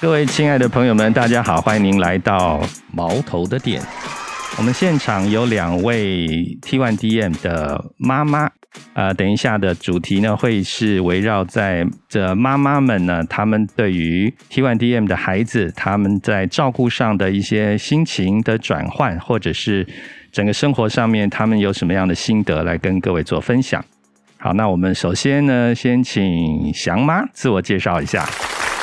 各位亲爱的朋友们，大家好，欢迎您来到毛头的店。我们现场有两位 T1DM 的妈妈，呃，等一下的主题呢会是围绕在这妈妈们呢，她们对于 T1DM 的孩子，他们在照顾上的一些心情的转换，或者是整个生活上面，他们有什么样的心得来跟各位做分享。好，那我们首先呢，先请祥妈自我介绍一下。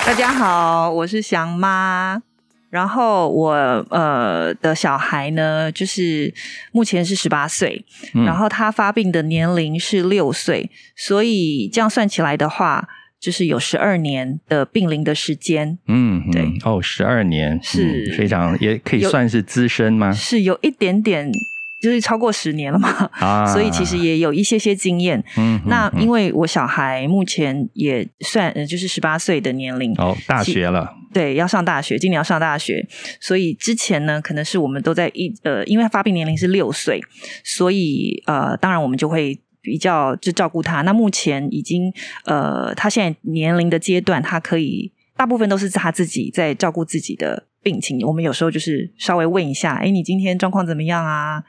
大家好，我是祥妈。然后我呃的小孩呢，就是目前是十八岁，然后他发病的年龄是六岁，所以这样算起来的话，就是有十二年的病龄的时间。嗯，对，哦，十二年是非常也可以算是资深吗？是有一点点。就是超过十年了嘛，所以其实也有一些些经验。嗯，那因为我小孩目前也算就是十八岁的年龄哦，大学了，对，要上大学，今年要上大学，所以之前呢，可能是我们都在一呃，因为发病年龄是六岁，所以呃，当然我们就会比较就照顾他。那目前已经呃，他现在年龄的阶段，他可以大部分都是他自己在照顾自己的。病情，我们有时候就是稍微问一下，哎，你今天状况怎么样啊？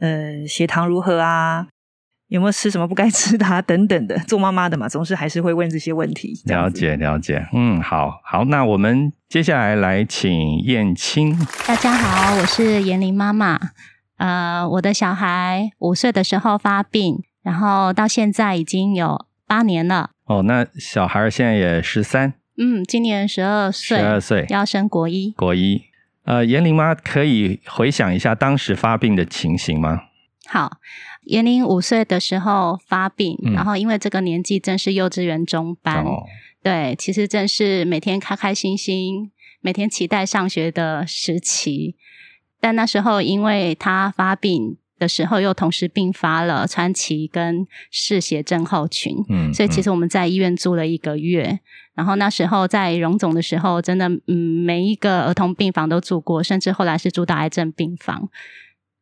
呃，血糖如何啊？有没有吃什么不该吃的啊？等等的。做妈妈的嘛，总是还是会问这些问题。了解，了解。嗯，好，好。那我们接下来来请燕青。大家好，我是严玲妈妈。呃，我的小孩五岁的时候发病，然后到现在已经有八年了。哦，那小孩现在也十三。嗯，今年十二岁，十二岁要升国一。国一，呃，严玲妈可以回想一下当时发病的情形吗？好，严玲五岁的时候发病，然后因为这个年纪正是幼稚园中班，对，其实正是每天开开心心、每天期待上学的时期。但那时候因为他发病。的时候又同时并发了川崎跟嗜血症候群，嗯，所以其实我们在医院住了一个月，然后那时候在荣总的时候，真的嗯每一个儿童病房都住过，甚至后来是住到癌症病房，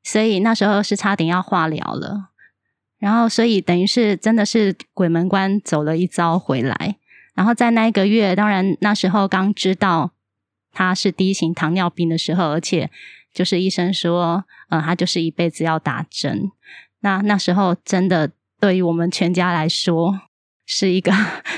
所以那时候是差点要化疗了，然后所以等于是真的是鬼门关走了一遭回来，然后在那一个月，当然那时候刚知道他是第一型糖尿病的时候，而且。就是医生说，呃，他就是一辈子要打针。那那时候真的对于我们全家来说，是一个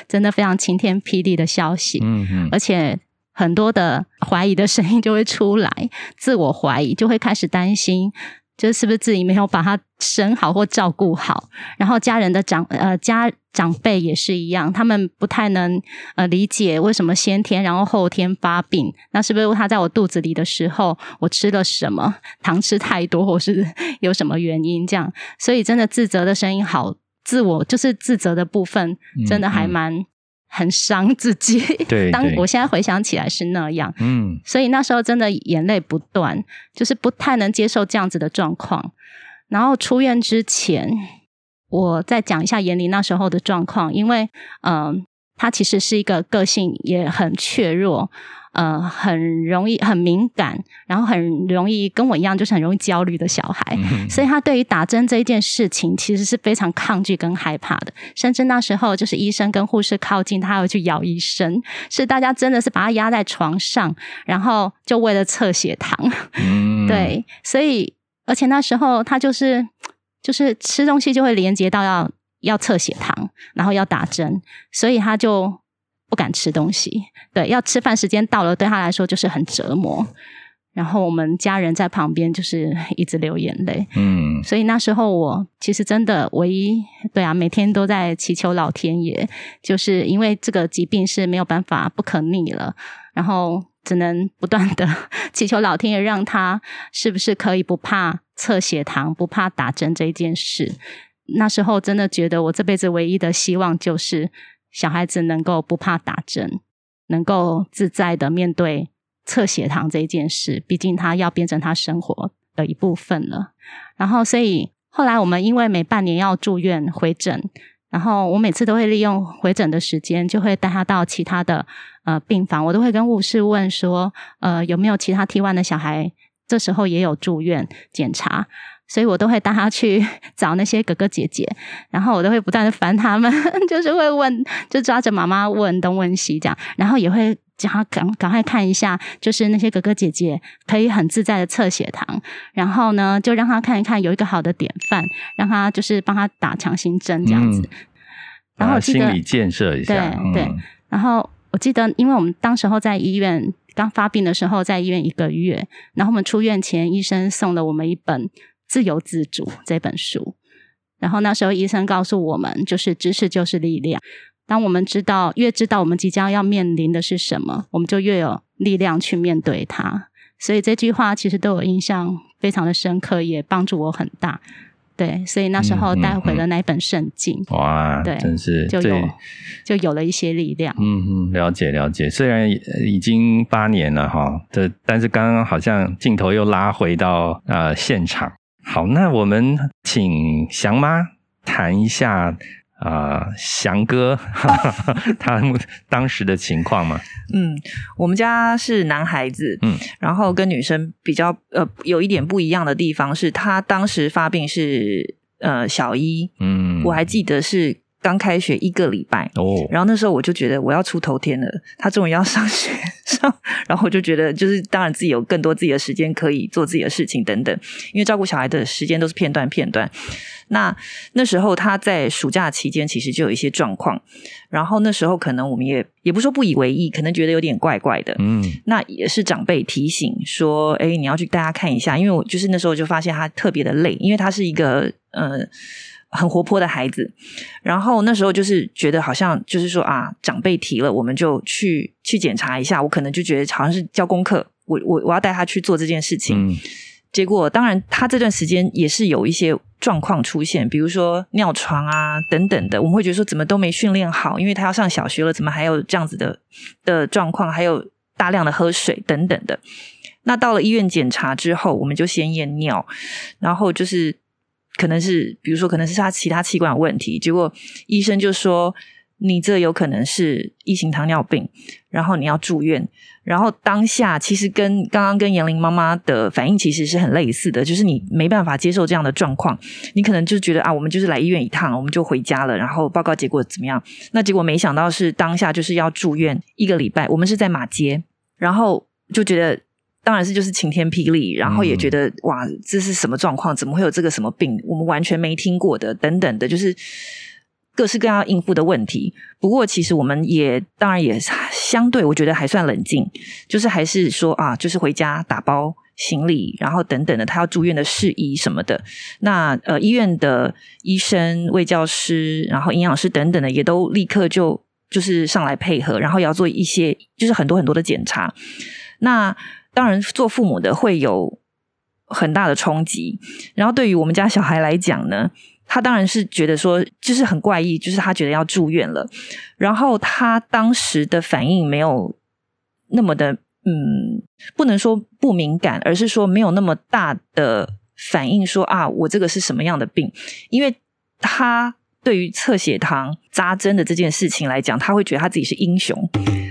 真的非常晴天霹雳的消息。嗯嗯，而且很多的怀疑的声音就会出来，自我怀疑就会开始担心。就是是不是自己没有把他生好或照顾好，然后家人的长呃家长辈也是一样，他们不太能呃理解为什么先天然后后天发病，那是不是他在我肚子里的时候我吃了什么糖吃太多，或是有什么原因这样？所以真的自责的声音好，自我就是自责的部分真的还蛮。很伤自己。对，当我现在回想起来是那样，嗯，所以那时候真的眼泪不断，就是不太能接受这样子的状况。然后出院之前，我再讲一下严玲那时候的状况，因为嗯，她其实是一个个性也很怯弱。呃，很容易很敏感，然后很容易跟我一样，就是很容易焦虑的小孩，所以他对于打针这一件事情，其实是非常抗拒跟害怕的。甚至那时候，就是医生跟护士靠近，他会去咬医生，是大家真的是把他压在床上，然后就为了测血糖。对，所以而且那时候他就是就是吃东西就会连接到要要测血糖，然后要打针，所以他就。不敢吃东西，对，要吃饭时间到了，对他来说就是很折磨。然后我们家人在旁边就是一直流眼泪，嗯，所以那时候我其实真的唯一对啊，每天都在祈求老天爷，就是因为这个疾病是没有办法不可逆了，然后只能不断的祈求老天爷，让他是不是可以不怕测血糖，不怕打针这一件事。那时候真的觉得我这辈子唯一的希望就是。小孩子能够不怕打针，能够自在的面对测血糖这件事，毕竟他要变成他生活的一部分了。然后，所以后来我们因为每半年要住院回诊，然后我每次都会利用回诊的时间，就会带他到其他的呃病房，我都会跟护士问说，呃有没有其他 T one 的小孩，这时候也有住院检查。所以我都会带他去 找那些哥哥姐姐，然后我都会不断的烦他们，就是会问，就抓着妈妈问东问西这样，然后也会叫他赶赶快看一下，就是那些哥哥姐姐可以很自在的测血糖，然后呢，就让他看一看有一个好的典范，让他就是帮他打强心针这样子，然后心理建设一下，对对，然后我记得，因为我们当时候在医院刚发病的时候，在医院一个月，然后我们出院前，医生送了我们一本。自由自主这本书，然后那时候医生告诉我们，就是知识就是力量。当我们知道越知道我们即将要面临的是什么，我们就越有力量去面对它。所以这句话其实对我印象非常的深刻，也帮助我很大。对，所以那时候带回了那本圣经。哇，对，真是就有就有了一些力量。嗯嗯，了解了解。虽然已经八年了哈，这但是刚刚好像镜头又拉回到呃现场。好，那我们请翔妈谈一下啊，翔哥 他当时的情况嘛。嗯，我们家是男孩子，嗯，然后跟女生比较呃有一点不一样的地方是，他当时发病是呃小一，嗯，我还记得是。刚开学一个礼拜，哦，然后那时候我就觉得我要出头天了，他终于要上学上，然后我就觉得就是当然自己有更多自己的时间可以做自己的事情等等，因为照顾小孩的时间都是片段片段。那那时候他在暑假期间其实就有一些状况，然后那时候可能我们也也不说不以为意，可能觉得有点怪怪的，嗯，那也是长辈提醒说，哎，你要去大家看一下，因为我就是那时候就发现他特别的累，因为他是一个呃。很活泼的孩子，然后那时候就是觉得好像就是说啊，长辈提了，我们就去去检查一下。我可能就觉得好像是交功课，我我我要带他去做这件事情。结果当然，他这段时间也是有一些状况出现，比如说尿床啊等等的。我们会觉得说怎么都没训练好，因为他要上小学了，怎么还有这样子的的状况？还有大量的喝水等等的。那到了医院检查之后，我们就先验尿，然后就是。可能是，比如说，可能是他其他器官有问题，结果医生就说你这有可能是一型糖尿病，然后你要住院。然后当下其实跟刚刚跟严玲妈妈的反应其实是很类似的，就是你没办法接受这样的状况，你可能就觉得啊，我们就是来医院一趟，我们就回家了，然后报告结果怎么样？那结果没想到是当下就是要住院一个礼拜，我们是在马街，然后就觉得。当然是就是晴天霹雳，然后也觉得哇，这是什么状况？怎么会有这个什么病？我们完全没听过的，等等的，就是各式各样应付的问题。不过其实我们也当然也相对，我觉得还算冷静，就是还是说啊，就是回家打包行李，然后等等的，他要住院的事宜什么的。那呃，医院的医生、卫教师，然后营养师等等的，也都立刻就就是上来配合，然后也要做一些就是很多很多的检查。那当然，做父母的会有很大的冲击。然后，对于我们家小孩来讲呢，他当然是觉得说，就是很怪异，就是他觉得要住院了。然后，他当时的反应没有那么的，嗯，不能说不敏感，而是说没有那么大的反应，说啊，我这个是什么样的病？因为他对于测血糖、扎针的这件事情来讲，他会觉得他自己是英雄，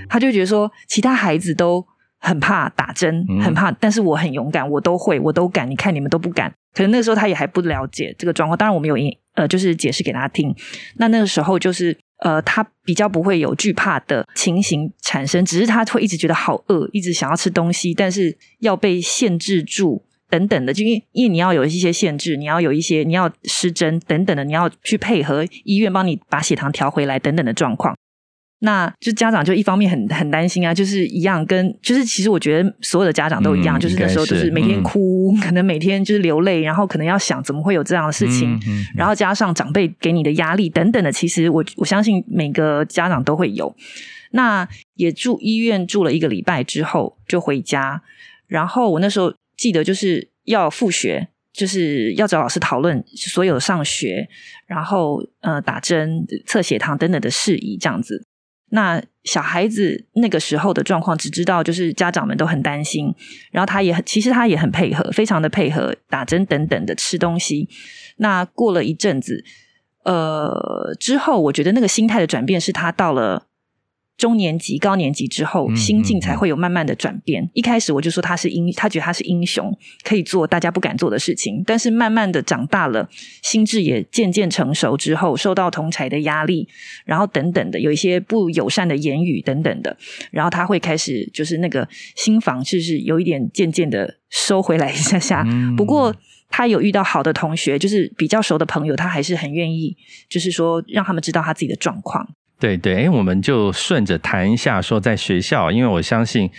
他就觉得说，其他孩子都。很怕打针，很怕，但是我很勇敢，我都会，我都敢。你看你们都不敢，可能那个时候他也还不了解这个状况。当然我们有呃，就是解释给他听。那那个时候就是呃，他比较不会有惧怕的情形产生，只是他会一直觉得好饿，一直想要吃东西，但是要被限制住等等的。就因为因为你要有一些限制，你要有一些你要施针等等的，你要去配合医院帮你把血糖调回来等等的状况。那就家长就一方面很很担心啊，就是一样跟就是其实我觉得所有的家长都一样，就是那时候就是每天哭，可能每天就是流泪，然后可能要想怎么会有这样的事情，然后加上长辈给你的压力等等的，其实我我相信每个家长都会有。那也住医院住了一个礼拜之后就回家，然后我那时候记得就是要复学，就是要找老师讨论所有上学，然后呃打针、测血糖等等的事宜这样子。那小孩子那个时候的状况，只知道就是家长们都很担心，然后他也很，其实他也很配合，非常的配合打针等等的吃东西。那过了一阵子，呃，之后我觉得那个心态的转变是他到了中年级、高年级之后，心境才会有慢慢的转变。一开始我就说他是英，他觉得他是英雄，可以做大家不敢做的事情。但是慢慢的长大了，心智也渐渐成熟之后，受到同才的压力，然后等等的，有一些不友善的言语等等的，然后他会开始就是那个心房就是有一点渐渐的收回来一下下。不过他有遇到好的同学，就是比较熟的朋友，他还是很愿意，就是说让他们知道他自己的状况。对对，哎，我们就顺着谈一下，说在学校，因为我相信，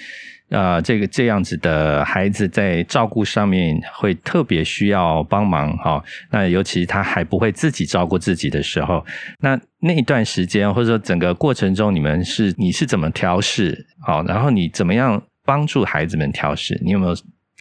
呃，这个这样子的孩子在照顾上面会特别需要帮忙哈。那尤其他还不会自己照顾自己的时候，那那一段时间或者说整个过程中，你们是你是怎么调试好？然后你怎么样帮助孩子们调试？你有没有？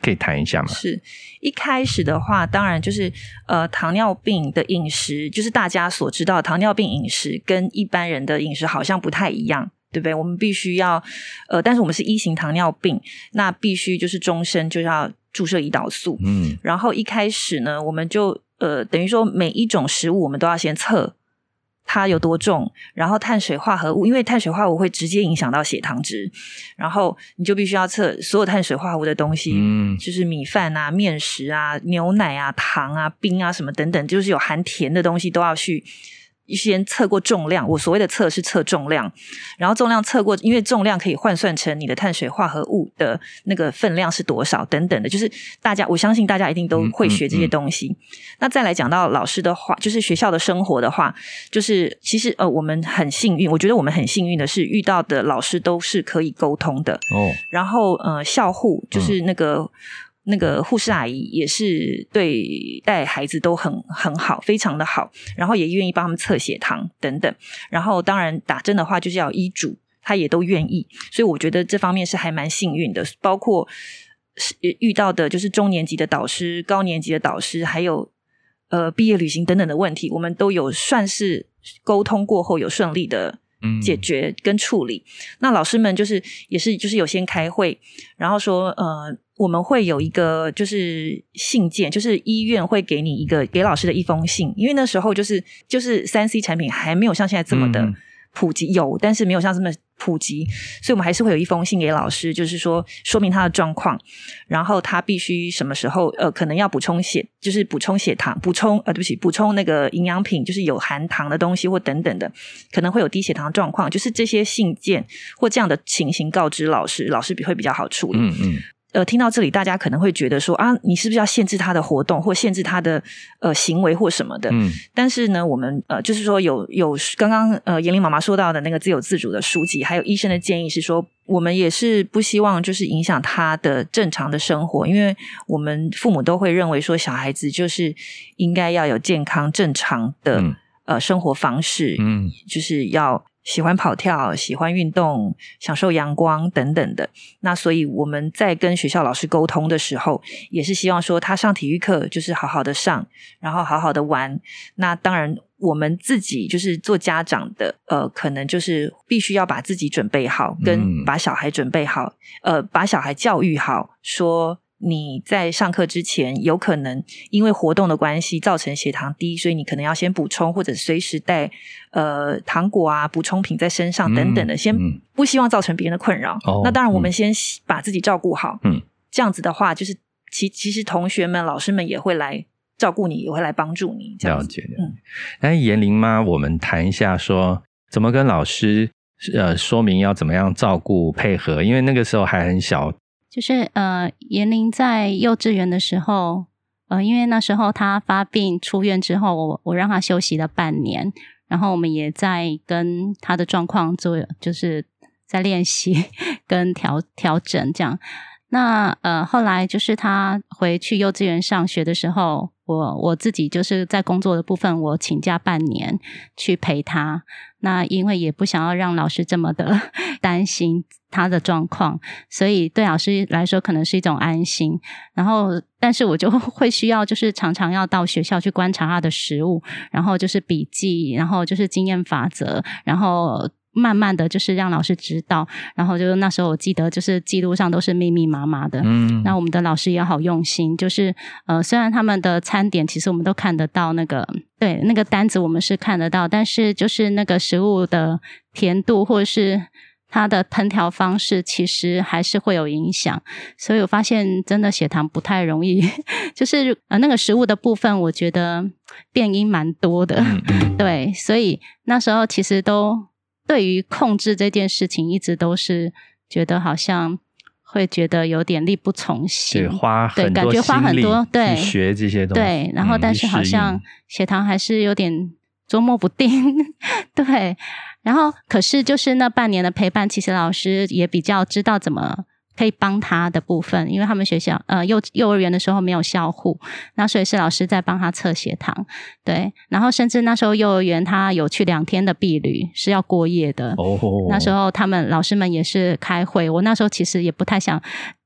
可以谈一下吗？是一开始的话，当然就是呃，糖尿病的饮食，就是大家所知道，糖尿病饮食跟一般人的饮食好像不太一样，对不对？我们必须要呃，但是我们是一型糖尿病，那必须就是终身就要注射胰岛素。嗯，然后一开始呢，我们就呃，等于说每一种食物我们都要先测。它有多重？然后碳水化合物，因为碳水化合物会直接影响到血糖值，然后你就必须要测所有碳水化合物的东西，嗯，就是米饭啊、面食啊、牛奶啊、糖啊、冰啊什么等等，就是有含甜的东西都要去。先测过重量，我所谓的测是测重量，然后重量测过，因为重量可以换算成你的碳水化合物的那个分量是多少等等的，就是大家我相信大家一定都会学这些东西。那再来讲到老师的话，就是学校的生活的话，就是其实呃我们很幸运，我觉得我们很幸运的是遇到的老师都是可以沟通的哦。然后呃校护就是那个。那个护士阿姨也是对待孩子都很很好，非常的好，然后也愿意帮他们测血糖等等。然后当然打针的话就是要医嘱，他也都愿意。所以我觉得这方面是还蛮幸运的。包括遇到的就是中年级的导师、高年级的导师，还有呃毕业旅行等等的问题，我们都有算是沟通过后有顺利的。解决跟处理，那老师们就是也是就是有先开会，然后说呃我们会有一个就是信件，就是医院会给你一个给老师的一封信，因为那时候就是就是三 C 产品还没有像现在这么的。普及有，但是没有像这么普及，所以我们还是会有一封信给老师，就是说说明他的状况，然后他必须什么时候呃可能要补充血，就是补充血糖，补充呃对不起，补充那个营养品，就是有含糖的东西或等等的，可能会有低血糖状况，就是这些信件或这样的情形告知老师，老师比会比较好处理。嗯嗯。呃，听到这里，大家可能会觉得说啊，你是不是要限制他的活动，或限制他的呃行为或什么的？嗯。但是呢，我们呃，就是说有有刚刚呃，严玲妈妈说到的那个自由自主的书籍，还有医生的建议是说，我们也是不希望就是影响他的正常的生活，因为我们父母都会认为说，小孩子就是应该要有健康正常的呃生活方式，嗯，就是要。喜欢跑跳，喜欢运动，享受阳光等等的。那所以我们在跟学校老师沟通的时候，也是希望说他上体育课就是好好的上，然后好好的玩。那当然，我们自己就是做家长的，呃，可能就是必须要把自己准备好，跟把小孩准备好，呃，把小孩教育好，说。你在上课之前，有可能因为活动的关系造成血糖低，所以你可能要先补充，或者随时带呃糖果啊、补充品在身上等等的，先不希望造成别人的困扰。那当然，我们先把自己照顾好。嗯，这样子的话，就是其其实同学们、老师们也会来照顾你，也会来帮助你。了解。嗯，哎，严玲妈，我们谈一下，说怎么跟老师呃说明要怎么样照顾配合，因为那个时候还很小。就是呃，严玲在幼稚园的时候，呃，因为那时候他发病出院之后，我我让他休息了半年，然后我们也在跟他的状况做，就是在练习 跟调调整这样。那呃，后来就是他回去幼稚园上学的时候，我我自己就是在工作的部分，我请假半年去陪他。那因为也不想要让老师这么的 担心他的状况，所以对老师来说可能是一种安心。然后，但是我就 会需要就是常常要到学校去观察他的食物，然后就是笔记，然后就是经验法则，然后。慢慢的就是让老师知道，然后就是那时候我记得就是记录上都是密密麻麻的。嗯，那我们的老师也好用心，就是呃，虽然他们的餐点其实我们都看得到那个对，那个单子我们是看得到，但是就是那个食物的甜度或者是它的烹调方式，其实还是会有影响。所以我发现真的血糖不太容易，就是呃那个食物的部分，我觉得变音蛮多的。对，所以那时候其实都对于控制这件事情，一直都是觉得好像。会觉得有点力不从心，对，花对，感觉花很多，对，学这些东西，对，然后但是好像血糖还是有点捉摸不定，对，然后可是就是那半年的陪伴，其实老师也比较知道怎么。可以帮他的部分，因为他们学校呃幼幼儿园的时候没有校护，那所以是老师在帮他测血糖，对，然后甚至那时候幼儿园他有去两天的避旅是要过夜的，哦，那时候他们老师们也是开会，我那时候其实也不太想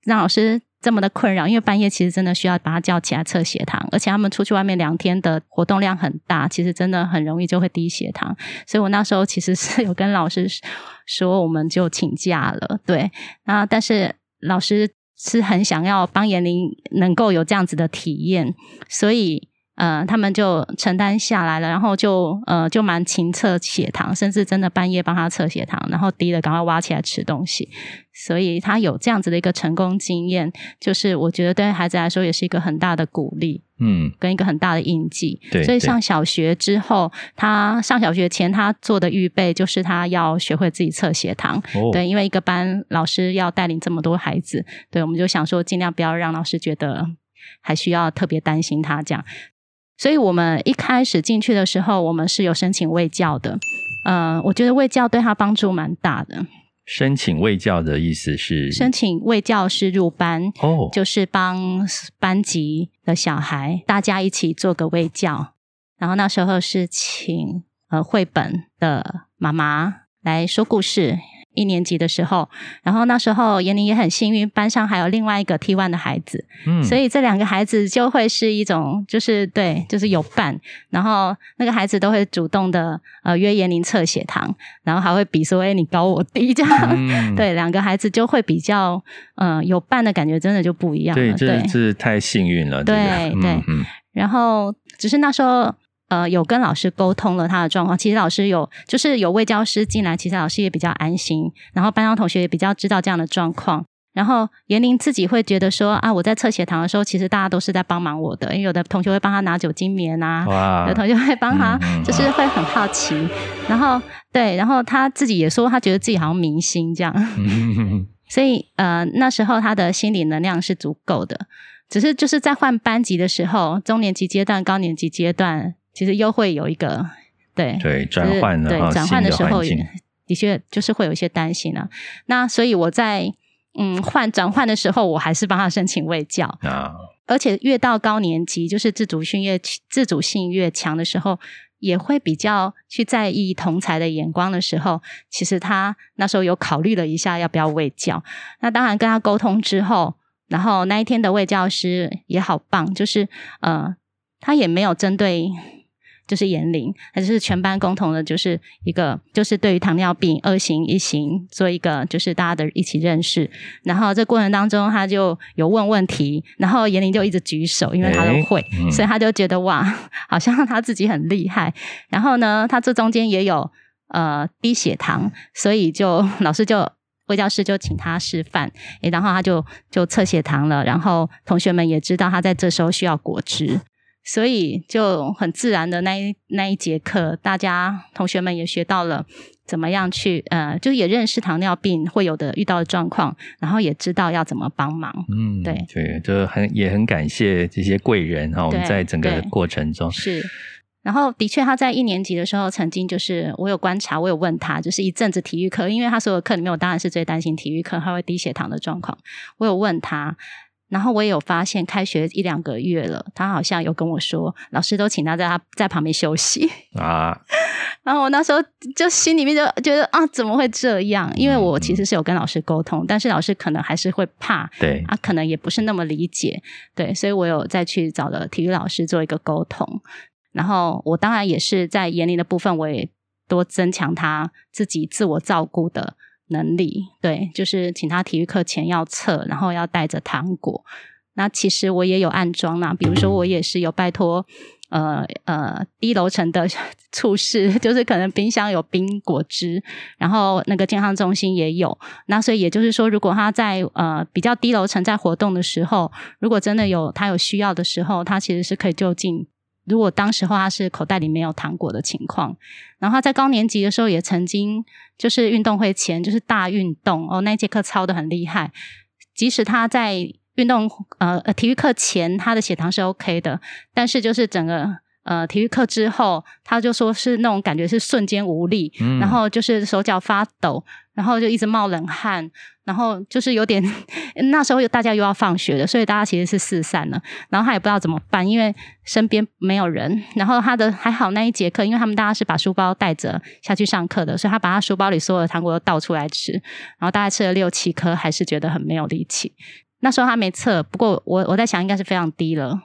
让老师这么的困扰，因为半夜其实真的需要把他叫起来测血糖，而且他们出去外面两天的活动量很大，其实真的很容易就会低血糖，所以我那时候其实是有跟老师说，我们就请假了，对，那但是。老师是很想要帮严玲能够有这样子的体验，所以呃，他们就承担下来了，然后就呃，就蛮勤测血糖，甚至真的半夜帮他测血糖，然后低了赶快挖起来吃东西。所以他有这样子的一个成功经验，就是我觉得对孩子来说也是一个很大的鼓励，嗯，跟一个很大的印记。对，所以上小学之后，他上小学前他做的预备就是他要学会自己测血糖。对，因为一个班老师要带领这么多孩子，对，我们就想说尽量不要让老师觉得还需要特别担心他这样。所以我们一开始进去的时候，我们是有申请卫教的。呃，我觉得卫教对他帮助蛮大的。申请卫教的意思是申请卫教师入班哦，就是帮班级的小孩大家一起做个卫教，然后那时候是请呃绘本的妈妈来说故事。一年级的时候，然后那时候严玲也很幸运，班上还有另外一个 T one 的孩子，嗯，所以这两个孩子就会是一种，就是对，就是有伴，然后那个孩子都会主动的呃约严玲测血糖，然后还会比说，哎，你高我低这样，对，两个孩子就会比较嗯有伴的感觉，真的就不一样了，对，这是太幸运了，对对，然后只是那时候。呃，有跟老师沟通了他的状况。其实老师有，就是有位教师进来，其实老师也比较安心。然后班上同学也比较知道这样的状况。然后严玲自己会觉得说啊，我在测血糖的时候，其实大家都是在帮忙我的，因为有的同学会帮他拿酒精棉啊，有同学会帮他，就是会很好奇。然后对，然后他自己也说，他觉得自己好像明星这样。所以呃，那时候他的心理能量是足够的。只是就是在换班级的时候，中年级阶段、高年级阶段。其实又会有一个对对转换对转换的时候，的确就是会有一些担心啊。那所以我在嗯换转换的时候，我还是帮他申请卫教啊。而且越到高年级，就是自主性越自主性越强的时候，也会比较去在意同才的眼光的时候，其实他那时候有考虑了一下要不要卫教。那当然跟他沟通之后，然后那一天的卫教师也好棒，就是呃他也没有针对。就是严龄，还是全班共同的，就是一个，就是对于糖尿病二型一型做一个，就是大家的一起认识。然后这过程当中，他就有问问题，然后严龄就一直举手，因为他都会，所以他就觉得哇，好像他自己很厉害。然后呢，他这中间也有呃低血糖，所以就老师就魏教师就请他示范，然后他就就测血糖了。然后同学们也知道他在这时候需要果汁。所以就很自然的那一那一节课，大家同学们也学到了怎么样去呃，就也认识糖尿病会有的遇到的状况，然后也知道要怎么帮忙。嗯，对对，就很也很感谢这些贵人哈。我们在整个过程中是，然后的确他在一年级的时候，曾经就是我有观察，我有问他，就是一阵子体育课，因为他所有课里面，我当然是最担心体育课他会低血糖的状况。我有问他。然后我也有发现，开学一两个月了，他好像有跟我说，老师都请他在他在旁边休息 啊。然后我那时候就心里面就觉得啊，怎么会这样？因为我其实是有跟老师沟通，但是老师可能还是会怕，对，啊，可能也不是那么理解，对，所以我有再去找了体育老师做一个沟通。然后我当然也是在严厉的部分，我也多增强他自己自我照顾的。能力对，就是请他体育课前要测，然后要带着糖果。那其实我也有安装啦，比如说我也是有拜托呃呃低楼层的 处事，就是可能冰箱有冰果汁，然后那个健康中心也有。那所以也就是说，如果他在呃比较低楼层在活动的时候，如果真的有他有需要的时候，他其实是可以就近。如果当时候他是口袋里没有糖果的情况，然后他在高年级的时候也曾经就是运动会前就是大运动哦，那节课操的很厉害，即使他在。运动呃呃，体育课前他的血糖是 OK 的，但是就是整个呃体育课之后，他就说是那种感觉是瞬间无力，然后就是手脚发抖，然后就一直冒冷汗，然后就是有点 那时候大家又要放学了，所以大家其实是四散了，然后他也不知道怎么办，因为身边没有人，然后他的还好那一节课，因为他们大家是把书包带着下去上课的，所以他把他书包里所有的糖果都倒出来吃，然后大概吃了六七颗，还是觉得很没有力气。那时候他没测，不过我我在想应该是非常低了，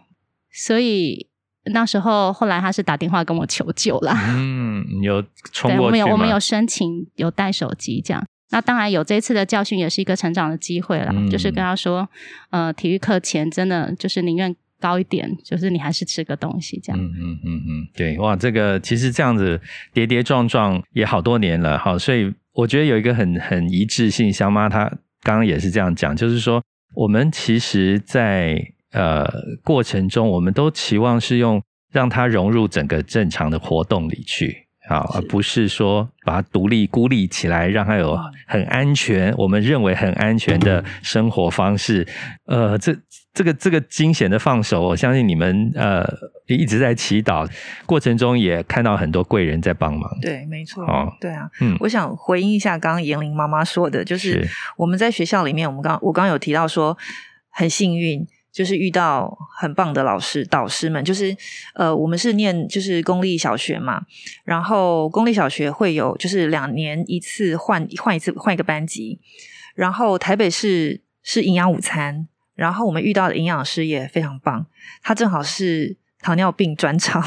所以那时候后来他是打电话跟我求救啦。嗯，有 冲过我们有我们有申请有带手机这样。那当然有这次的教训也是一个成长的机会了，就是跟他说，呃，体育课前真的就是宁愿高一点，就是你还是吃个东西这样。嗯嗯嗯嗯，对，哇，这个其实这样子跌跌撞撞也好多年了哈，所以我觉得有一个很很一致性，香妈她刚刚也是这样讲，就是说。我们其实，在呃过程中，我们都期望是用让它融入整个正常的活动里去，啊，而不是说把它独立孤立起来，让它有很安全，我们认为很安全的生活方式。呃，这这个这个惊险的放手，我相信你们呃一直在祈祷过程中，也看到很多贵人在帮忙。对，没错。哦，对啊，嗯，我想回应一下刚刚严玲妈妈说的，就是我们在学校里面，我们刚我刚刚有提到说很幸运，就是遇到很棒的老师导师们，就是呃，我们是念就是公立小学嘛，然后公立小学会有就是两年一次换换一次换一个班级，然后台北市是营养午餐。然后我们遇到的营养师也非常棒，他正好是糖尿病专长，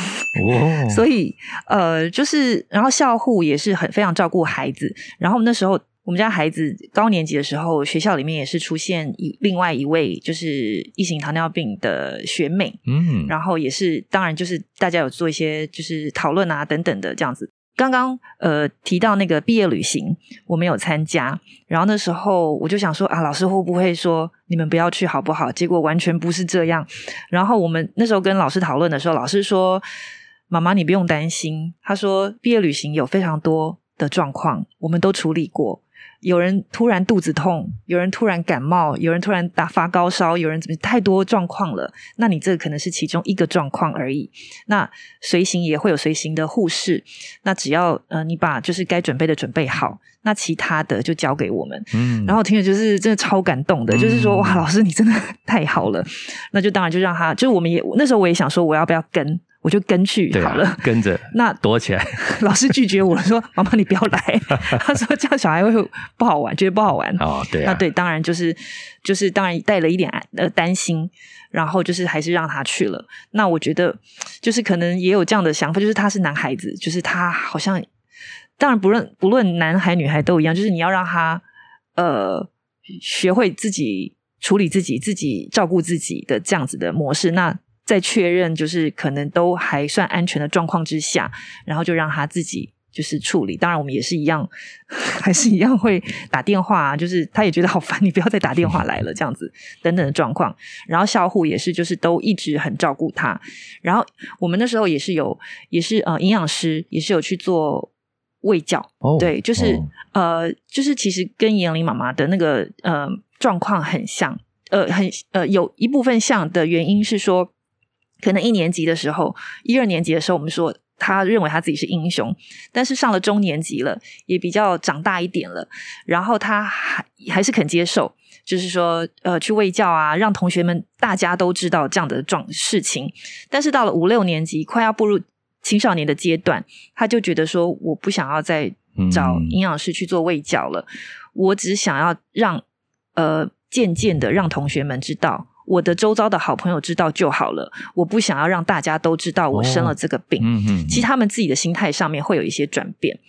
所以呃，就是然后校护也是很非常照顾孩子。然后那时候我们家孩子高年级的时候，学校里面也是出现一另外一位就是一型糖尿病的学妹，嗯，然后也是当然就是大家有做一些就是讨论啊等等的这样子。刚刚呃提到那个毕业旅行，我没有参加。然后那时候我就想说啊，老师会不会说你们不要去好不好？结果完全不是这样。然后我们那时候跟老师讨论的时候，老师说：“妈妈，你不用担心。”他说：“毕业旅行有非常多的状况，我们都处理过。”有人突然肚子痛，有人突然感冒，有人突然打发高烧，有人怎么太多状况了？那你这个可能是其中一个状况而已。那随行也会有随行的护士，那只要呃你把就是该准备的准备好，那其他的就交给我们。嗯，然后听着就是真的超感动的，就是说哇，老师你真的 太好了。那就当然就让他，就我们也那时候我也想说我要不要跟。我就跟去好了，跟着 那躲起来。老师拒绝我说：“妈妈，你不要来。”他说：“这样小孩会不好玩，觉得不好玩。”哦，对，那对，当然就是就是当然带了一点呃担心，然后就是还是让他去了。那我觉得就是可能也有这样的想法，就是他是男孩子，就是他好像当然不论不论男孩女孩都一样，就是你要让他呃学会自己处理自己、自己照顾自己的这样子的模式。那在确认就是可能都还算安全的状况之下，然后就让他自己就是处理。当然，我们也是一样，还是一样会打电话，就是他也觉得好烦，你不要再打电话来了，这样子等等的状况。然后校护也是，就是都一直很照顾他。然后我们那时候也是有，也是呃营养师也是有去做喂教，对，就是呃就是其实跟严玲妈妈的那个呃状况很像，呃很呃有一部分像的原因是说。可能一年级的时候，一二年级的时候，我们说他认为他自己是英雄，但是上了中年级了，也比较长大一点了，然后他还还是肯接受，就是说呃去喂教啊，让同学们大家都知道这样的状事情。但是到了五六年级，快要步入青少年的阶段，他就觉得说我不想要再找营养师去做喂教了，我只想要让呃渐渐的让同学们知道。我的周遭的好朋友知道就好了，我不想要让大家都知道我生了这个病。嗯嗯，其实他们自己的心态上面会有一些转变。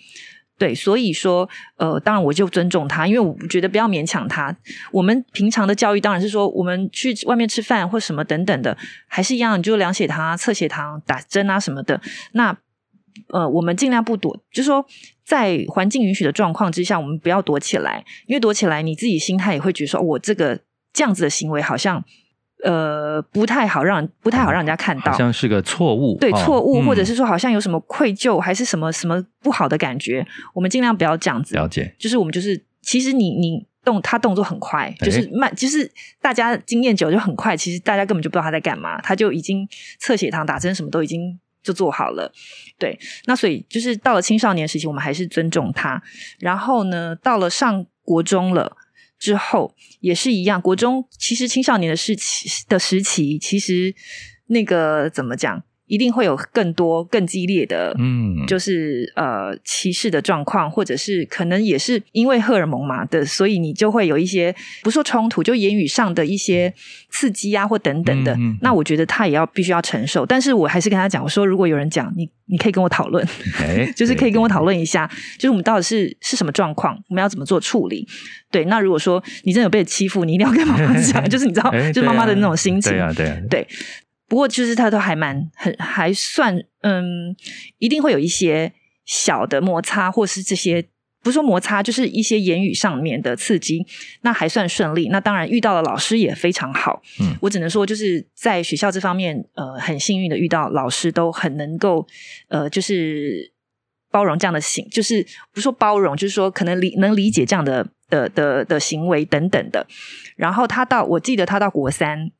对，所以说，呃，当然我就尊重他，因为我觉得不要勉强他。我们平常的教育当然是说，我们去外面吃饭或什么等等的，还是一样，你就量血糖、测血糖、打针啊什么的。那呃，我们尽量不躲，就是说，在环境允许的状况之下，我们不要躲起来，因为躲起来，你自己心态也会觉得说，我这个这样子的行为好像。呃，不太好让不太好让人家看到，好像是个错误，对错误，或者是说好像有什么愧疚，还是什么什么不好的感觉，我们尽量不要这样子。了解，就是我们就是，其实你你动他动作很快，就是慢，就是大家经验久就很快，其实大家根本就不知道他在干嘛，他就已经测血糖、打针什么都已经就做好了。对，那所以就是到了青少年时期，我们还是尊重他。然后呢，到了上国中了。之后也是一样，国中其实青少年的时期的时期，其实那个怎么讲？一定会有更多更激烈的，嗯，就是呃歧视的状况，或者是可能也是因为荷尔蒙嘛的，所以你就会有一些不说冲突，就言语上的一些刺激啊，或等等的。那我觉得他也要必须要承受，但是我还是跟他讲，我说如果有人讲你，你可以跟我讨论，就是可以跟我讨论一下，就是我们到底是是什么状况，我们要怎么做处理？对，那如果说你真的有被欺负，你一定要跟妈妈讲，就是你知道，就是妈妈的那种心情，对啊，对啊，对。不过，就是他都还蛮很还算，嗯，一定会有一些小的摩擦，或是这些不是说摩擦，就是一些言语上面的刺激，那还算顺利。那当然遇到的老师也非常好，嗯，我只能说就是在学校这方面，呃，很幸运的遇到老师都很能够，呃，就是包容这样的行，就是不说包容，就是说可能理能理解这样的的的的行为等等的。然后他到，我记得他到国三。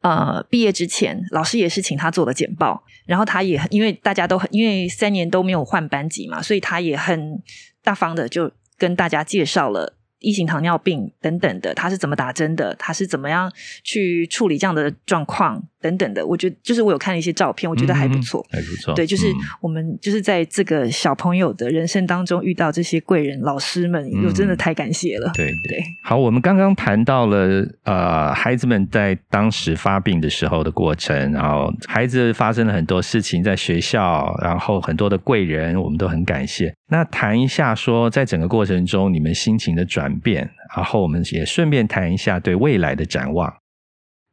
呃，毕业之前，老师也是请他做的简报，然后他也因为大家都很因为三年都没有换班级嘛，所以他也很大方的就跟大家介绍了。一型糖尿病等等的，他是怎么打针的？他是怎么样去处理这样的状况等等的？我觉得就是我有看一些照片，我觉得还不错，还不错。对，就是我们就是在这个小朋友的人生当中遇到这些贵人老师们，又真的太感谢了。对对，好，我们刚刚谈到了呃，孩子们在当时发病的时候的过程，然后孩子发生了很多事情在学校，然后很多的贵人，我们都很感谢。那谈一下说，在整个过程中你们心情的转变，然后我们也顺便谈一下对未来的展望。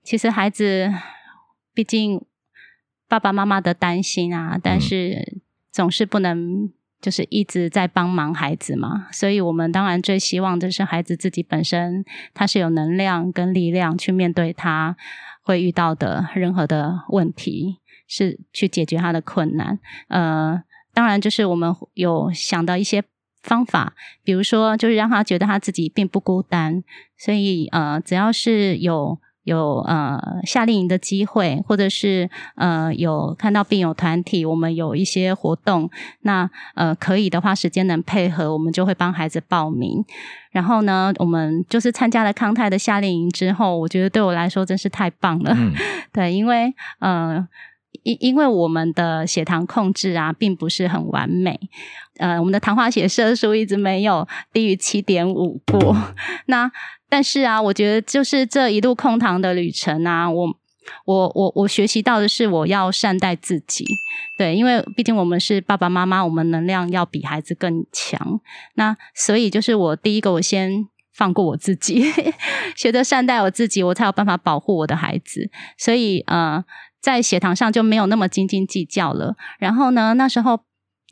其实孩子毕竟爸爸妈妈的担心啊，但是总是不能就是一直在帮忙孩子嘛，所以我们当然最希望的是孩子自己本身他是有能量跟力量去面对他会遇到的任何的问题，是去解决他的困难，呃。当然，就是我们有想到一些方法，比如说，就是让他觉得他自己并不孤单。所以，呃，只要是有有呃夏令营的机会，或者是呃有看到病友团体，我们有一些活动，那呃可以的话，时间能配合，我们就会帮孩子报名。然后呢，我们就是参加了康泰的夏令营之后，我觉得对我来说真是太棒了。对，因为呃。因因为我们的血糖控制啊，并不是很完美，呃，我们的糖化血色素一直没有低于七点五过。那但是啊，我觉得就是这一路空堂的旅程啊，我我我我学习到的是，我要善待自己。对，因为毕竟我们是爸爸妈妈，我们能量要比孩子更强。那所以就是我第一个，我先放过我自己，学着善待我自己，我才有办法保护我的孩子。所以，呃。在血糖上就没有那么斤斤计较了。然后呢，那时候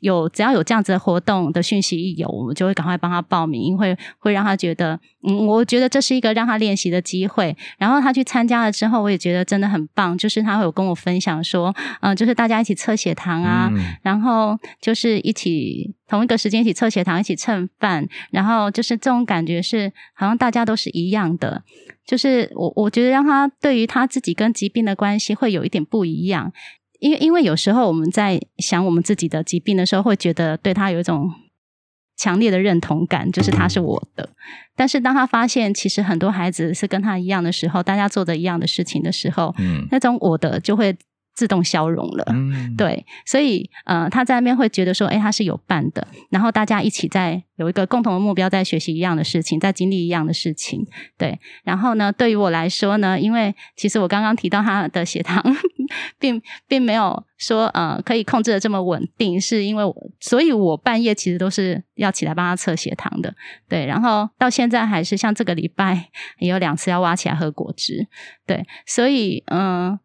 有只要有这样子的活动的讯息一有，我们就会赶快帮他报名，因为会让他觉得，嗯，我觉得这是一个让他练习的机会。然后他去参加了之后，我也觉得真的很棒，就是他会有跟我分享说，嗯，就是大家一起测血糖啊，然后就是一起同一个时间一起测血糖，一起蹭饭，然后就是这种感觉是好像大家都是一样的。就是我，我觉得让他对于他自己跟疾病的关系会有一点不一样，因为因为有时候我们在想我们自己的疾病的时候，会觉得对他有一种强烈的认同感，就是他是我的。但是当他发现其实很多孩子是跟他一样的时候，大家做的一样的事情的时候，嗯，那种我的就会自动消融了，嗯对，所以呃，他在那边会觉得说，哎，他是有伴的，然后大家一起在有一个共同的目标，在学习一样的事情，在经历一样的事情，对。然后呢，对于我来说呢，因为其实我刚刚提到他的血糖，并并没有说呃可以控制的这么稳定，是因为我，所以我半夜其实都是要起来帮他测血糖的，对。然后到现在还是像这个礼拜也有两次要挖起来喝果汁，对。所以嗯。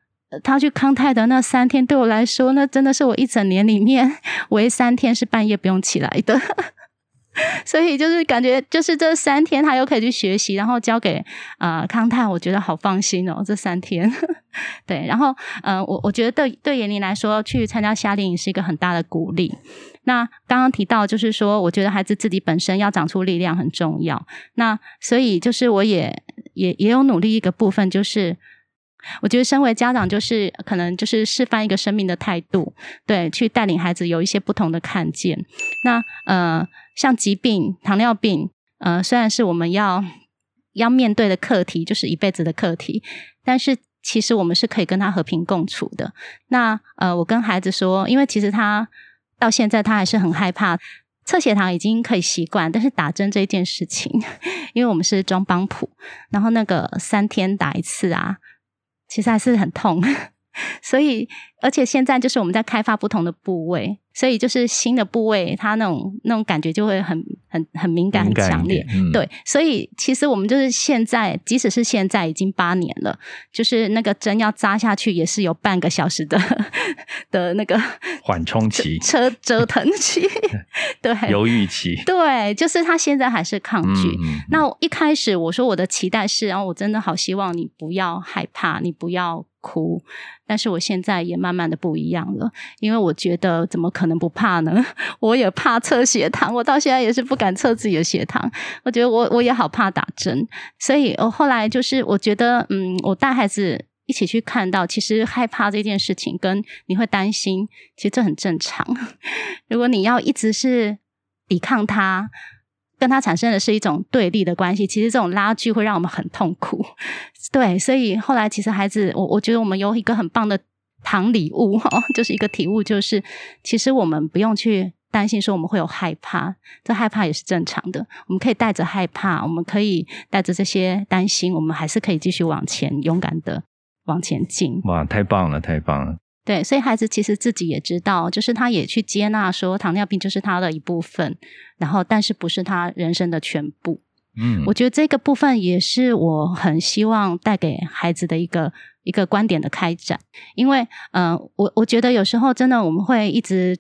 他去康泰的那三天，对我来说，那真的是我一整年里面唯三天是半夜不用起来的。所以就是感觉，就是这三天他又可以去学习，然后交给啊康泰，我觉得好放心哦。这三天，对，然后嗯，我我觉得对对严玲来说，去参加夏令营是一个很大的鼓励。那刚刚提到，就是说，我觉得孩子自己本身要长出力量很重要。那所以就是我也也也有努力一个部分，就是。我觉得，身为家长，就是可能就是示范一个生命的态度，对，去带领孩子有一些不同的看见。那呃，像疾病，糖尿病，呃，虽然是我们要要面对的课题，就是一辈子的课题，但是其实我们是可以跟他和平共处的。那呃，我跟孩子说，因为其实他到现在他还是很害怕测血糖，已经可以习惯，但是打针这件事情，因为我们是装帮谱，然后那个三天打一次啊。其实还是很痛，所以而且现在就是我们在开发不同的部位。所以就是新的部位，它那种那种感觉就会很很很敏感、很强烈。对，所以其实我们就是现在，即使是现在已经八年了，就是那个针要扎下去，也是有半个小时的的那个缓冲期、车折腾 期，对，犹豫期。对，就是他现在还是抗拒。那一开始我说我的期待是，然后我真的好希望你不要害怕，你不要。哭，但是我现在也慢慢的不一样了，因为我觉得怎么可能不怕呢？我也怕测血糖，我到现在也是不敢测自己的血糖。我觉得我我也好怕打针，所以我后来就是我觉得，嗯，我带孩子一起去看到，其实害怕这件事情跟你会担心，其实这很正常。如果你要一直是抵抗它。跟他产生的是一种对立的关系，其实这种拉锯会让我们很痛苦。对，所以后来其实孩子，我我觉得我们有一个很棒的糖礼物哈，就是一个体悟，就是其实我们不用去担心说我们会有害怕，这害怕也是正常的。我们可以带着害怕，我们可以带着这些担心，我们还是可以继续往前，勇敢的往前进。哇，太棒了，太棒了！对，所以孩子其实自己也知道，就是他也去接纳说糖尿病就是他的一部分，然后但是不是他人生的全部。嗯，我觉得这个部分也是我很希望带给孩子的一个一个观点的开展，因为嗯，我我觉得有时候真的我们会一直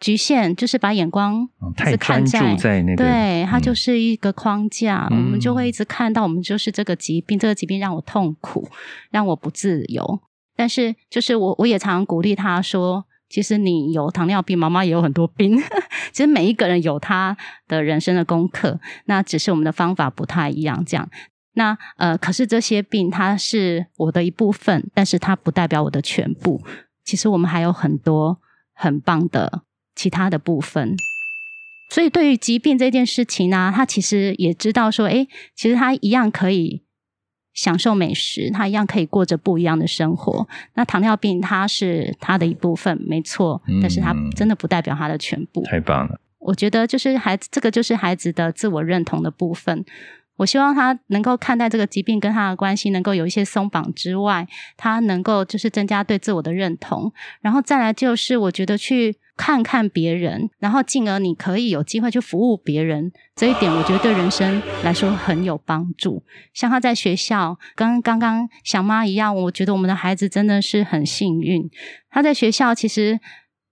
局限，就是把眼光太专注在那个，对，它就是一个框架，我们就会一直看到我们就是这个疾病，这个疾病让我痛苦，让我不自由。但是，就是我，我也常鼓励他说：“其实你有糖尿病，妈妈也有很多病。其实每一个人有他的人生的功课，那只是我们的方法不太一样。这样，那呃，可是这些病它是我的一部分，但是它不代表我的全部。其实我们还有很多很棒的其他的部分。所以，对于疾病这件事情呢，他其实也知道说，哎，其实他一样可以。”享受美食，他一样可以过着不一样的生活。那糖尿病，它是他的一部分，没错，但是它真的不代表他的全部。太棒了！我觉得就是孩子，这个就是孩子的自我认同的部分。我希望他能够看待这个疾病跟他的关系，能够有一些松绑之外，他能够就是增加对自我的认同。然后再来就是，我觉得去。看看别人，然后进而你可以有机会去服务别人，这一点我觉得对人生来说很有帮助。像他在学校跟刚刚小妈一样，我觉得我们的孩子真的是很幸运。他在学校其实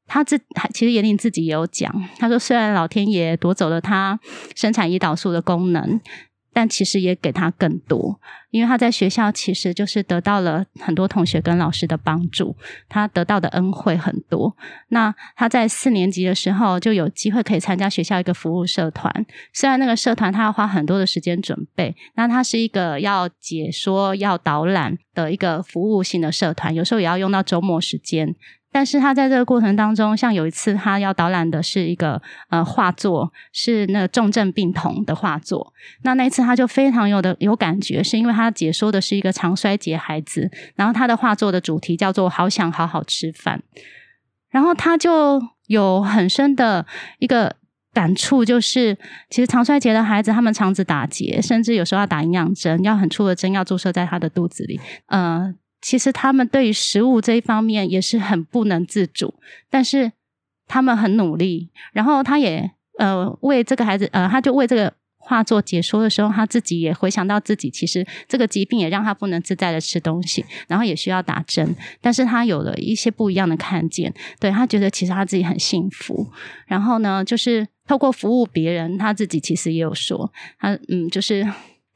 他自其实严玲自己也有讲，他说虽然老天爷夺走了他生产胰岛素的功能。但其实也给他更多，因为他在学校其实就是得到了很多同学跟老师的帮助，他得到的恩惠很多。那他在四年级的时候就有机会可以参加学校一个服务社团，虽然那个社团他要花很多的时间准备，那他是一个要解说、要导览的一个服务性的社团，有时候也要用到周末时间。但是他在这个过程当中，像有一次他要导览的是一个呃画作，是那个重症病童的画作。那那一次他就非常有的有感觉，是因为他解说的是一个肠衰竭孩子，然后他的画作的主题叫做“好想好好吃饭”，然后他就有很深的一个感触，就是其实肠衰竭的孩子，他们肠子打结，甚至有时候要打营养针，要很粗的针要注射在他的肚子里，呃。其实他们对于食物这一方面也是很不能自主，但是他们很努力。然后他也呃为这个孩子呃，他就为这个画作解说的时候，他自己也回想到自己其实这个疾病也让他不能自在的吃东西，然后也需要打针。但是他有了一些不一样的看见，对他觉得其实他自己很幸福。然后呢，就是透过服务别人，他自己其实也有说，他嗯就是。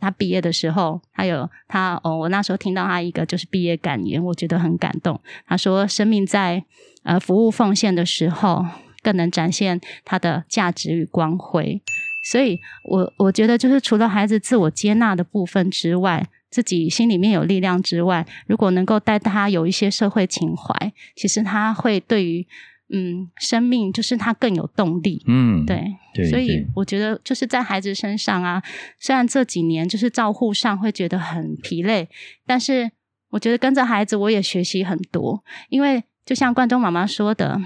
他毕业的时候，他有他哦，我那时候听到他一个就是毕业感言，我觉得很感动。他说：“生命在呃服务奉献的时候，更能展现他的价值与光辉。”所以，我我觉得就是除了孩子自我接纳的部分之外，自己心里面有力量之外，如果能够带他有一些社会情怀，其实他会对于。嗯，生命就是他更有动力。嗯，对，所以我觉得就是在孩子身上啊，虽然这几年就是照护上会觉得很疲累，但是我觉得跟着孩子我也学习很多。因为就像冠中妈妈说的，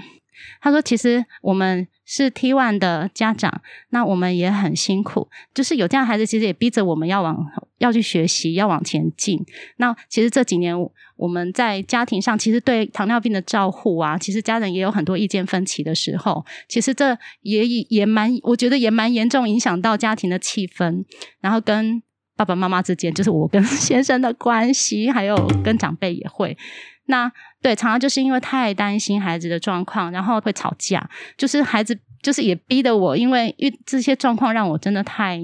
她说其实我们是 T one 的家长，那我们也很辛苦，就是有这样孩子，其实也逼着我们要往要去学习，要往前进。那其实这几年。我们在家庭上，其实对糖尿病的照护啊，其实家人也有很多意见分歧的时候。其实这也也蛮，我觉得也蛮严重影响到家庭的气氛，然后跟爸爸妈妈之间，就是我跟 先生的关系，还有跟长辈也会。那对，常常就是因为太担心孩子的状况，然后会吵架。就是孩子，就是也逼得我，因为因这些状况让我真的太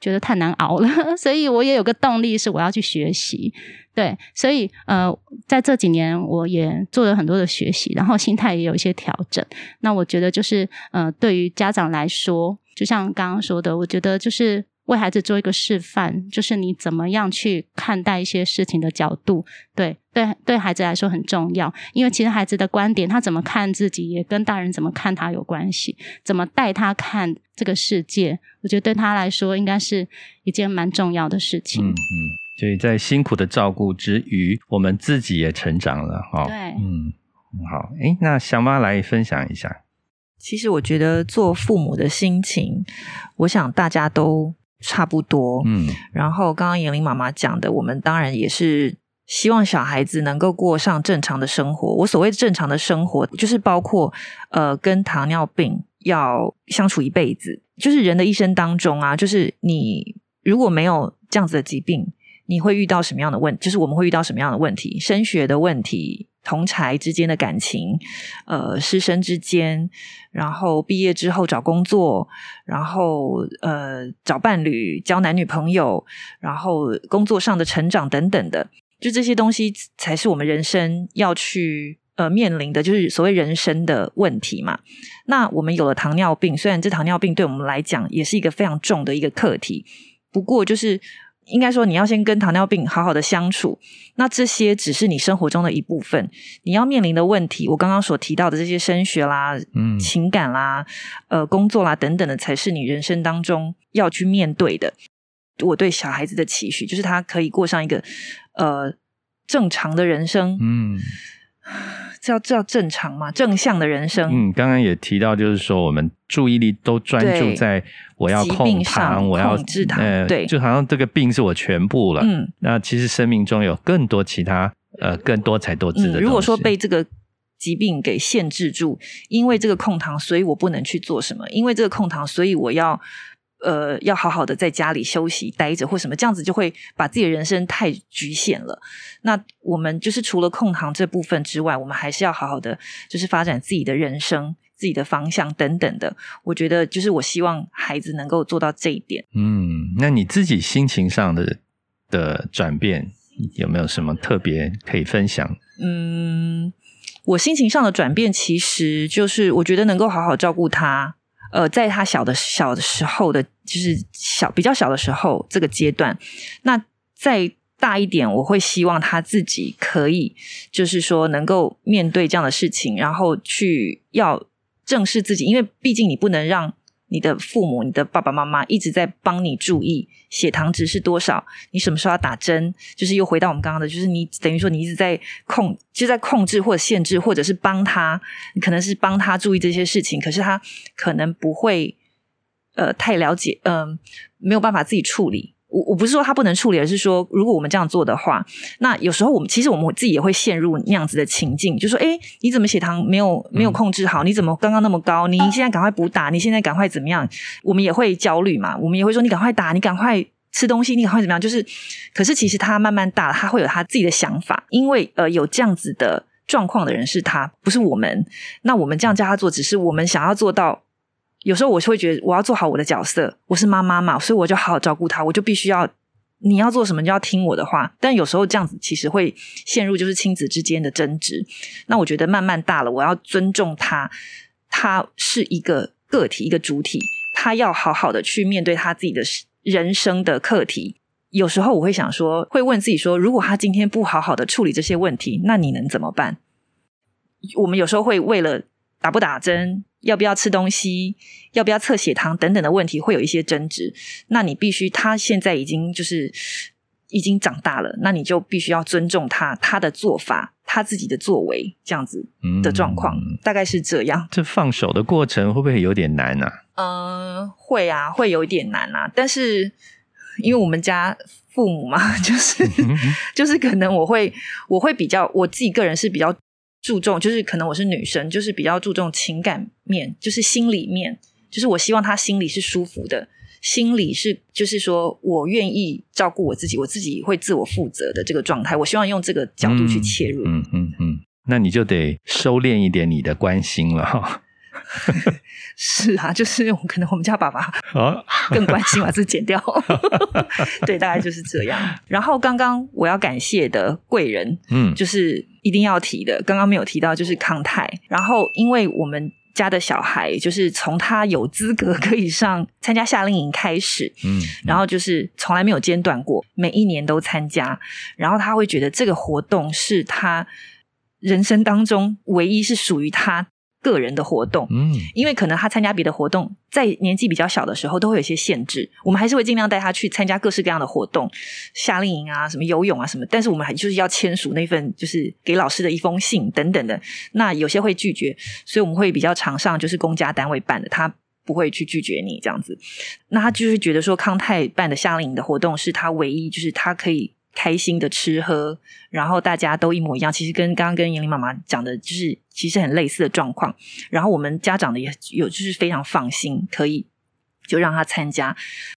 觉得太难熬了，所以我也有个动力是我要去学习。对，所以呃，在这几年我也做了很多的学习，然后心态也有一些调整。那我觉得就是呃，对于家长来说，就像刚刚说的，我觉得就是为孩子做一个示范，就是你怎么样去看待一些事情的角度，对对对孩子来说很重要。因为其实孩子的观点，他怎么看自己，也跟大人怎么看他有关系。怎么带他看这个世界，我觉得对他来说应该是一件蛮重要的事情。嗯嗯。所以在辛苦的照顾之余，我们自己也成长了哈。对，嗯，好，哎，那小妈来分享一下。其实我觉得做父母的心情，我想大家都差不多。嗯，然后刚刚严玲妈妈讲的，我们当然也是希望小孩子能够过上正常的生活。我所谓正常的生活，就是包括呃，跟糖尿病要相处一辈子，就是人的一生当中啊，就是你如果没有这样子的疾病。你会遇到什么样的问？就是我们会遇到什么样的问题？升学的问题，同才之间的感情，呃，师生之间，然后毕业之后找工作，然后呃找伴侣，交男女朋友，然后工作上的成长等等的，就这些东西才是我们人生要去呃面临的，就是所谓人生的问题嘛。那我们有了糖尿病，虽然这糖尿病对我们来讲也是一个非常重的一个课题，不过就是。应该说，你要先跟糖尿病好好的相处。那这些只是你生活中的一部分，你要面临的问题，我刚刚所提到的这些升学啦、嗯、情感啦、呃、工作啦等等的，才是你人生当中要去面对的。我对小孩子的期许，就是他可以过上一个呃正常的人生。嗯。这要这要正常嘛？正向的人生。嗯，刚刚也提到，就是说我们注意力都专注在我要控糖，我要控制糖，对，就好像这个病是我全部了。嗯，那其实生命中有更多其他呃更多才多姿的。如果说被这个疾病给限制住，因为这个控糖，所以我不能去做什么；因为这个控糖，所以我要。呃，要好好的在家里休息待着，或什么这样子，就会把自己的人生太局限了。那我们就是除了控糖这部分之外，我们还是要好好的，就是发展自己的人生、自己的方向等等的。我觉得，就是我希望孩子能够做到这一点。嗯，那你自己心情上的的转变有没有什么特别可以分享？嗯，我心情上的转变，其实就是我觉得能够好好照顾他。呃，在他小的小的时候的，就是小比较小的时候这个阶段，那再大一点，我会希望他自己可以，就是说能够面对这样的事情，然后去要正视自己，因为毕竟你不能让。你的父母、你的爸爸妈妈一直在帮你注意血糖值是多少，你什么时候要打针？就是又回到我们刚刚的，就是你等于说你一直在控，就在控制或者限制，或者是帮他，你可能是帮他注意这些事情，可是他可能不会呃太了解，嗯，没有办法自己处理。我我不是说他不能处理，而是说如果我们这样做的话，那有时候我们其实我们自己也会陷入那样子的情境，就说：哎，你怎么血糖没有没有控制好？你怎么刚刚那么高？你现在赶快补打，你现在赶快怎么样？我们也会焦虑嘛，我们也会说：你赶快打，你赶快吃东西，你赶快怎么样？就是，可是其实他慢慢大了，他会有他自己的想法，因为呃有这样子的状况的人是他，不是我们。那我们这样叫他做，只是我们想要做到。有时候我会觉得我要做好我的角色，我是妈妈嘛，所以我就好好照顾他，我就必须要你要做什么就要听我的话。但有时候这样子其实会陷入就是亲子之间的争执。那我觉得慢慢大了，我要尊重他，他是一个个体，一个主体，他要好好的去面对他自己的人生的课题。有时候我会想说，会问自己说，如果他今天不好好的处理这些问题，那你能怎么办？我们有时候会为了打不打针。要不要吃东西？要不要测血糖等等的问题，会有一些争执。那你必须，他现在已经就是已经长大了，那你就必须要尊重他他的做法，他自己的作为这样子的状况，大概是这样。这放手的过程会不会有点难啊？嗯，会啊，会有一点难啊。但是因为我们家父母嘛，就是 就是可能我会我会比较我自己个人是比较。注重就是可能我是女生，就是比较注重情感面，就是心里面，就是我希望他心里是舒服的，心里是就是说我愿意照顾我自己，我自己会自我负责的这个状态。我希望用这个角度去切入。嗯嗯嗯，那你就得收敛一点你的关心了哈。是啊，就是可能我们家爸爸更关心把字剪掉。对，大概就是这样。然后刚刚我要感谢的贵人，嗯，就是一定要提的，刚刚没有提到，就是康泰。然后因为我们家的小孩，就是从他有资格可以上参加夏令营开始，嗯，然后就是从来没有间断过，每一年都参加。然后他会觉得这个活动是他人生当中唯一是属于他。个人的活动，嗯，因为可能他参加别的活动，在年纪比较小的时候都会有一些限制，我们还是会尽量带他去参加各式各样的活动，夏令营啊，什么游泳啊，什么，但是我们还就是要签署那份就是给老师的一封信等等的，那有些会拒绝，所以我们会比较常上就是公家单位办的，他不会去拒绝你这样子，那他就是觉得说康泰办的夏令营的活动是他唯一就是他可以。开心的吃喝，然后大家都一模一样。其实跟刚刚跟严玲妈妈讲的，就是其实很类似的状况。然后我们家长的也有，就是非常放心，可以就让他参加。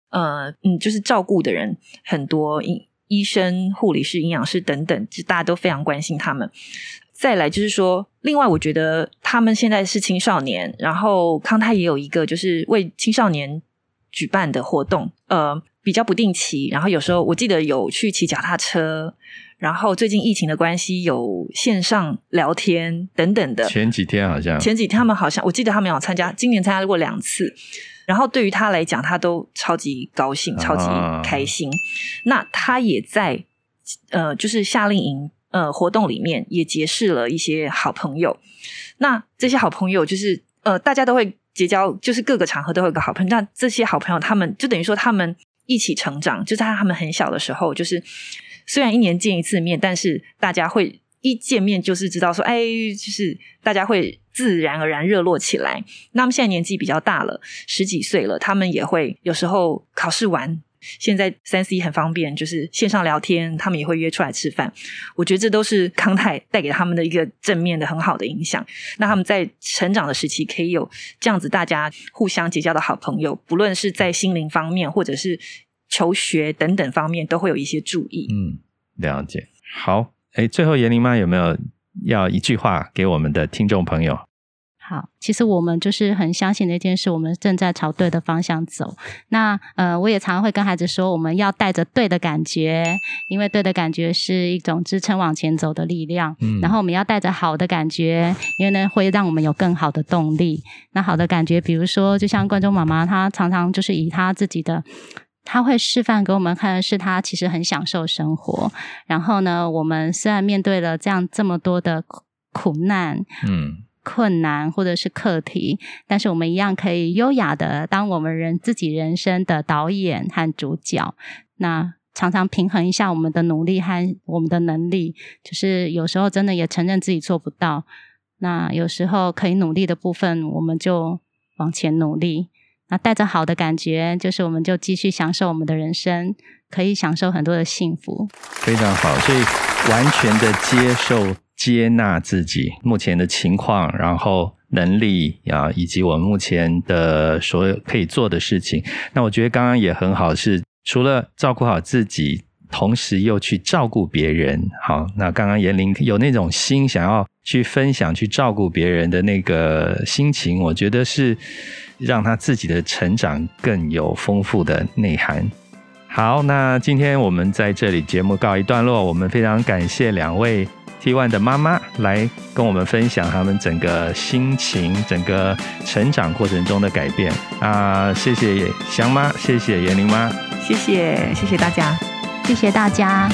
呃，嗯，就是照顾的人很多，医医生、护理师、营养师等等，就大家都非常关心他们。再来就是说，另外我觉得他们现在是青少年，然后康泰也有一个就是为青少年举办的活动，呃。比较不定期，然后有时候我记得有去骑脚踏车，然后最近疫情的关系有线上聊天等等的。前几天好像前几天他们好像我记得他们有参加，今年参加过两次，然后对于他来讲，他都超级高兴，超级开心。那他也在呃，就是夏令营呃活动里面也结识了一些好朋友。那这些好朋友就是呃，大家都会结交，就是各个场合都有一个好朋友。那这些好朋友，他们就等于说他们。一起成长，就在他们很小的时候，就是虽然一年见一次面，但是大家会一见面就是知道说，哎，就是大家会自然而然热络起来。那么现在年纪比较大了，十几岁了，他们也会有时候考试完。现在三 C 很方便，就是线上聊天，他们也会约出来吃饭。我觉得这都是康泰带给他们的一个正面的很好的影响。那他们在成长的时期可以有这样子大家互相结交的好朋友，不论是在心灵方面或者是求学等等方面，都会有一些注意。嗯，了解。好，哎，最后严玲妈有没有要一句话给我们的听众朋友？好，其实我们就是很相信的一件事，我们正在朝对的方向走。那呃，我也常常会跟孩子说，我们要带着对的感觉，因为对的感觉是一种支撑往前走的力量。嗯，然后我们要带着好的感觉，因为呢会让我们有更好的动力。那好的感觉，比如说，就像观众妈妈，她常常就是以她自己的。他会示范给我们看的是，他其实很享受生活。然后呢，我们虽然面对了这样这么多的苦难，嗯，困难或者是课题，但是我们一样可以优雅的当我们人自己人生的导演和主角。那常常平衡一下我们的努力和我们的能力，就是有时候真的也承认自己做不到。那有时候可以努力的部分，我们就往前努力。那带着好的感觉，就是我们就继续享受我们的人生，可以享受很多的幸福。非常好，所以完全的接受、接纳自己目前的情况，然后能力啊，以及我们目前的所有可以做的事情。那我觉得刚刚也很好，是除了照顾好自己。同时又去照顾别人，好，那刚刚严玲有那种心想要去分享、去照顾别人的那个心情，我觉得是让他自己的成长更有丰富的内涵。好，那今天我们在这里节目告一段落，我们非常感谢两位 T One 的妈妈来跟我们分享他们整个心情、整个成长过程中的改变啊！谢谢香妈，谢谢严玲妈，谢谢，谢谢大家。谢谢大家。